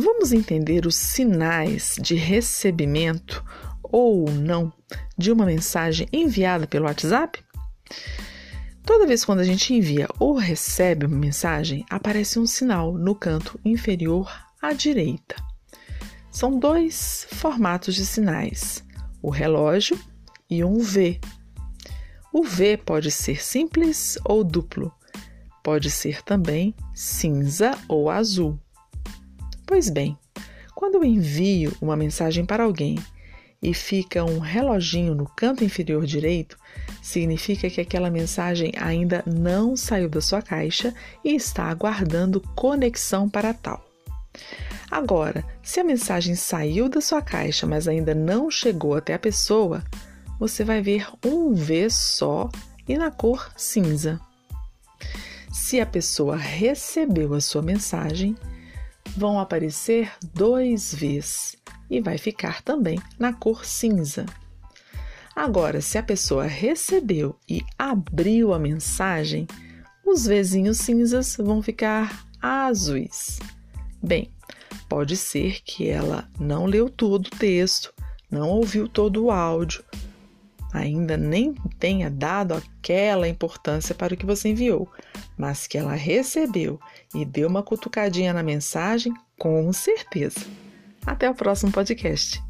Vamos entender os sinais de recebimento ou não de uma mensagem enviada pelo WhatsApp? Toda vez quando a gente envia ou recebe uma mensagem, aparece um sinal no canto inferior à direita. São dois formatos de sinais: o relógio e um V. O V pode ser simples ou duplo, pode ser também cinza ou azul. Pois bem, quando eu envio uma mensagem para alguém e fica um reloginho no canto inferior direito, significa que aquela mensagem ainda não saiu da sua caixa e está aguardando conexão para tal. Agora, se a mensagem saiu da sua caixa, mas ainda não chegou até a pessoa, você vai ver um V só e na cor cinza. Se a pessoa recebeu a sua mensagem, vão aparecer dois Vs e vai ficar também na cor cinza. Agora, se a pessoa recebeu e abriu a mensagem, os Vzinhos cinzas vão ficar azuis. Bem, pode ser que ela não leu todo o texto, não ouviu todo o áudio, ainda nem tenha dado aquela importância para o que você enviou, mas que ela recebeu e deu uma cutucadinha na mensagem, com certeza. Até o próximo podcast.